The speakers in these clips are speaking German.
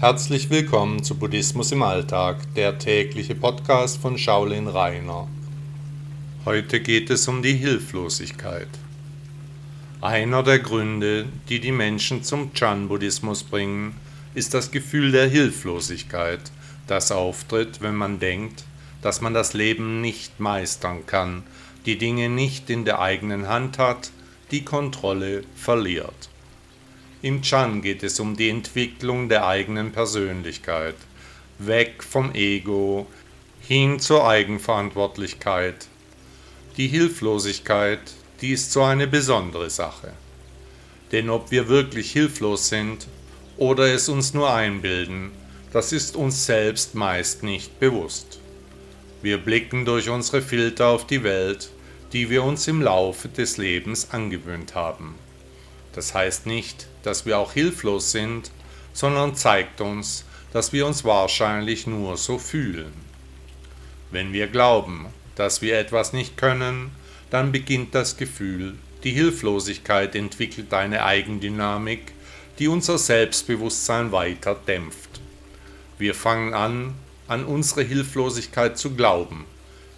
Herzlich willkommen zu Buddhismus im Alltag, der tägliche Podcast von Shaolin Rainer. Heute geht es um die Hilflosigkeit. Einer der Gründe, die die Menschen zum Chan-Buddhismus bringen, ist das Gefühl der Hilflosigkeit, das auftritt, wenn man denkt, dass man das Leben nicht meistern kann, die Dinge nicht in der eigenen Hand hat, die Kontrolle verliert. Im Chan geht es um die Entwicklung der eigenen Persönlichkeit, weg vom Ego hin zur Eigenverantwortlichkeit. Die Hilflosigkeit, die ist so eine besondere Sache. Denn ob wir wirklich hilflos sind oder es uns nur einbilden, das ist uns selbst meist nicht bewusst. Wir blicken durch unsere Filter auf die Welt, die wir uns im Laufe des Lebens angewöhnt haben. Das heißt nicht, dass wir auch hilflos sind, sondern zeigt uns, dass wir uns wahrscheinlich nur so fühlen. Wenn wir glauben, dass wir etwas nicht können, dann beginnt das Gefühl, die Hilflosigkeit entwickelt eine Eigendynamik, die unser Selbstbewusstsein weiter dämpft. Wir fangen an, an unsere Hilflosigkeit zu glauben,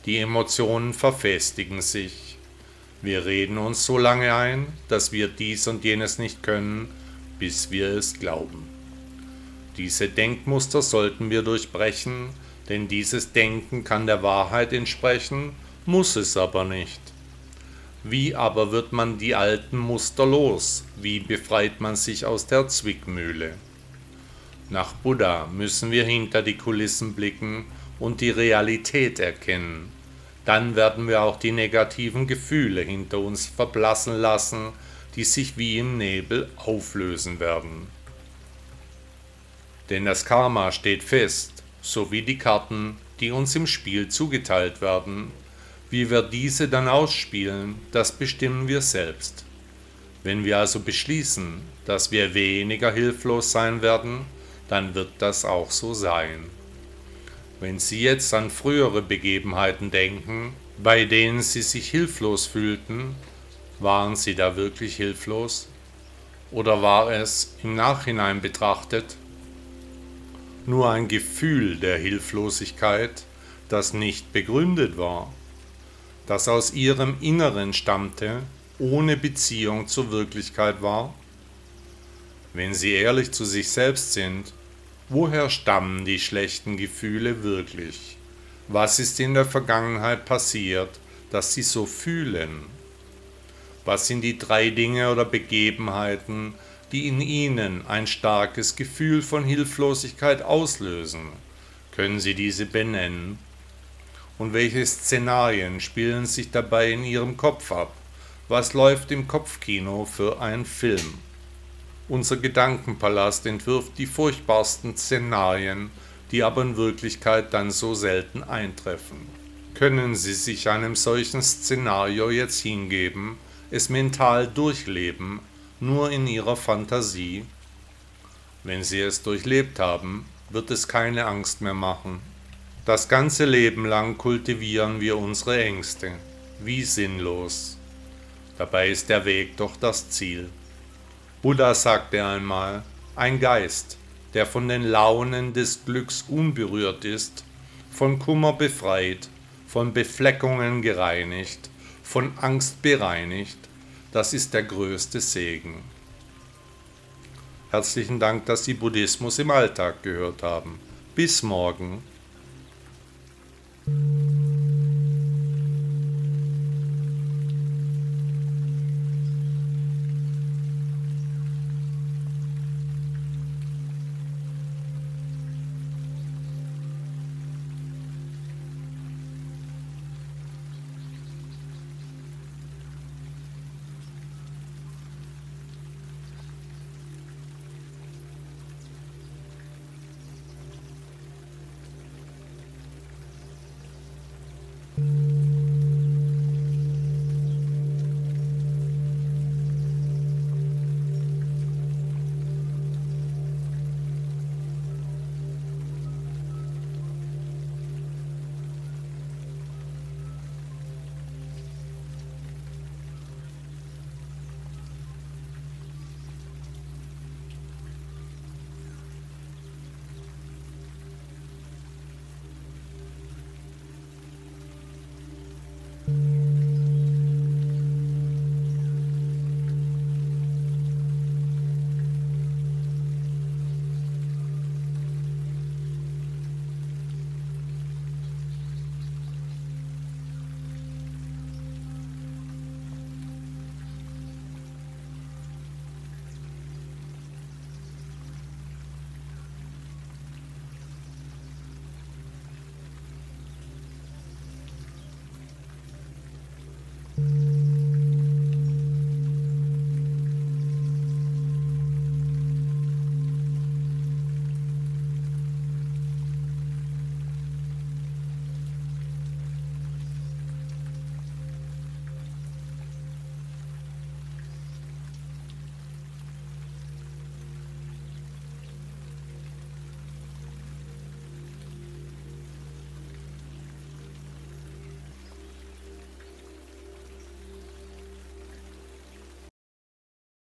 die Emotionen verfestigen sich, wir reden uns so lange ein, dass wir dies und jenes nicht können, bis wir es glauben. Diese Denkmuster sollten wir durchbrechen, denn dieses Denken kann der Wahrheit entsprechen, muss es aber nicht. Wie aber wird man die alten Muster los? Wie befreit man sich aus der Zwickmühle? Nach Buddha müssen wir hinter die Kulissen blicken und die Realität erkennen dann werden wir auch die negativen Gefühle hinter uns verblassen lassen, die sich wie im Nebel auflösen werden. Denn das Karma steht fest, sowie die Karten, die uns im Spiel zugeteilt werden. Wie wir diese dann ausspielen, das bestimmen wir selbst. Wenn wir also beschließen, dass wir weniger hilflos sein werden, dann wird das auch so sein. Wenn Sie jetzt an frühere Begebenheiten denken, bei denen Sie sich hilflos fühlten, waren Sie da wirklich hilflos? Oder war es im Nachhinein betrachtet nur ein Gefühl der Hilflosigkeit, das nicht begründet war, das aus Ihrem Inneren stammte, ohne Beziehung zur Wirklichkeit war? Wenn Sie ehrlich zu sich selbst sind, Woher stammen die schlechten Gefühle wirklich? Was ist in der Vergangenheit passiert, dass sie so fühlen? Was sind die drei Dinge oder Begebenheiten, die in ihnen ein starkes Gefühl von Hilflosigkeit auslösen? Können Sie diese benennen? Und welche Szenarien spielen sich dabei in Ihrem Kopf ab? Was läuft im Kopfkino für ein Film? Unser Gedankenpalast entwirft die furchtbarsten Szenarien, die aber in Wirklichkeit dann so selten eintreffen. Können Sie sich einem solchen Szenario jetzt hingeben, es mental durchleben, nur in Ihrer Fantasie? Wenn Sie es durchlebt haben, wird es keine Angst mehr machen. Das ganze Leben lang kultivieren wir unsere Ängste, wie sinnlos. Dabei ist der Weg doch das Ziel. Buddha sagte einmal, ein Geist, der von den Launen des Glücks unberührt ist, von Kummer befreit, von Befleckungen gereinigt, von Angst bereinigt, das ist der größte Segen. Herzlichen Dank, dass Sie Buddhismus im Alltag gehört haben. Bis morgen.